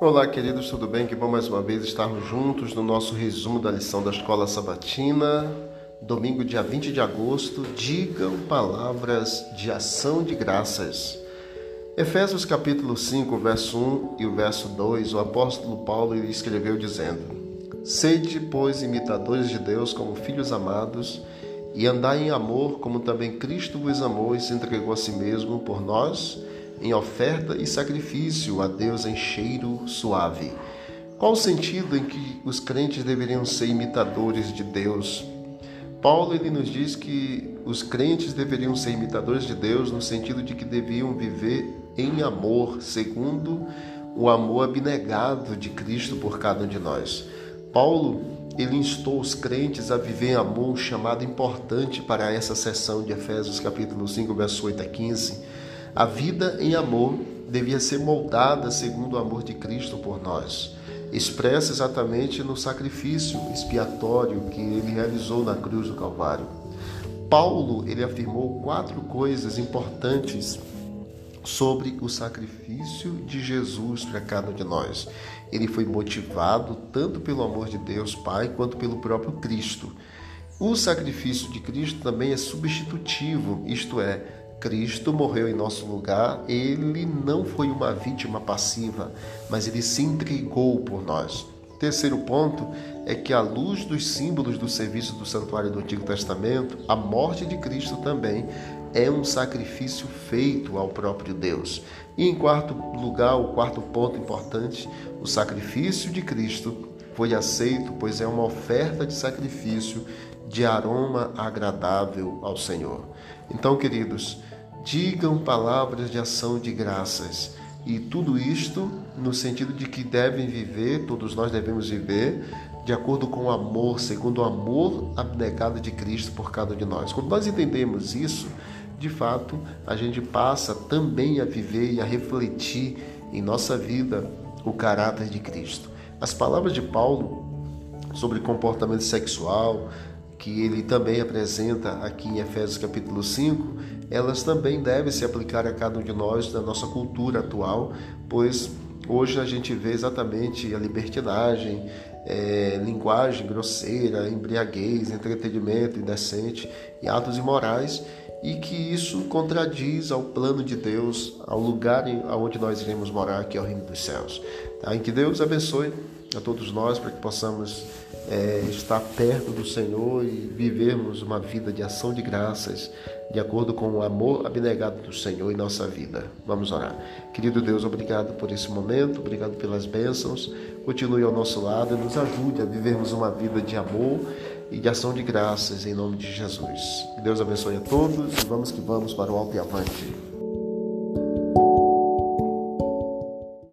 Olá, queridos, tudo bem? Que bom mais uma vez estarmos juntos no nosso resumo da lição da Escola Sabatina, domingo, dia 20 de agosto. Digam palavras de ação de graças. Efésios capítulo 5, verso 1 e o verso 2, o apóstolo Paulo escreveu dizendo: Sede, pois, imitadores de Deus como filhos amados, e andai em amor, como também Cristo vos amou e se entregou a si mesmo por nós em oferta e sacrifício a Deus em cheiro suave. Qual o sentido em que os crentes deveriam ser imitadores de Deus? Paulo ele nos diz que os crentes deveriam ser imitadores de Deus no sentido de que deviam viver em amor, segundo o amor abnegado de Cristo por cada um de nós. Paulo ele instou os crentes a viver em amor, um chamado importante para essa sessão de Efésios capítulo 5, verso 8 a 15 a vida em amor devia ser moldada segundo o amor de Cristo por nós, expressa exatamente no sacrifício expiatório que ele realizou na cruz do Calvário. Paulo, ele afirmou quatro coisas importantes sobre o sacrifício de Jesus para cada um de nós. Ele foi motivado tanto pelo amor de Deus Pai quanto pelo próprio Cristo. O sacrifício de Cristo também é substitutivo, isto é, Cristo morreu em nosso lugar, ele não foi uma vítima passiva, mas ele se entregou por nós. Terceiro ponto é que, à luz dos símbolos do serviço do santuário do Antigo Testamento, a morte de Cristo também é um sacrifício feito ao próprio Deus. E em quarto lugar, o quarto ponto importante, o sacrifício de Cristo foi aceito, pois é uma oferta de sacrifício de aroma agradável ao Senhor. Então, queridos, digam palavras de ação de graças. E tudo isto no sentido de que devem viver, todos nós devemos viver, de acordo com o amor, segundo o amor abnegado de Cristo por cada de nós. Quando nós entendemos isso, de fato, a gente passa também a viver e a refletir em nossa vida o caráter de Cristo. As palavras de Paulo sobre comportamento sexual, que ele também apresenta aqui em Efésios capítulo 5, elas também devem se aplicar a cada um de nós na nossa cultura atual, pois hoje a gente vê exatamente a libertinagem, é, linguagem grosseira, embriaguez, entretenimento indecente e atos imorais, e que isso contradiz ao plano de Deus, ao lugar aonde nós iremos morar, que é o reino dos céus. Tá? Em que Deus abençoe a todos nós para que possamos é, estar perto do Senhor e vivermos uma vida de ação de graças, de acordo com o amor abnegado do Senhor em nossa vida. Vamos orar. Querido Deus, obrigado por esse momento, obrigado pelas bênçãos. Continue ao nosso lado e nos ajude a vivermos uma vida de amor e de ação de graças em nome de Jesus. Que Deus abençoe a todos e vamos que vamos para o alto e avante.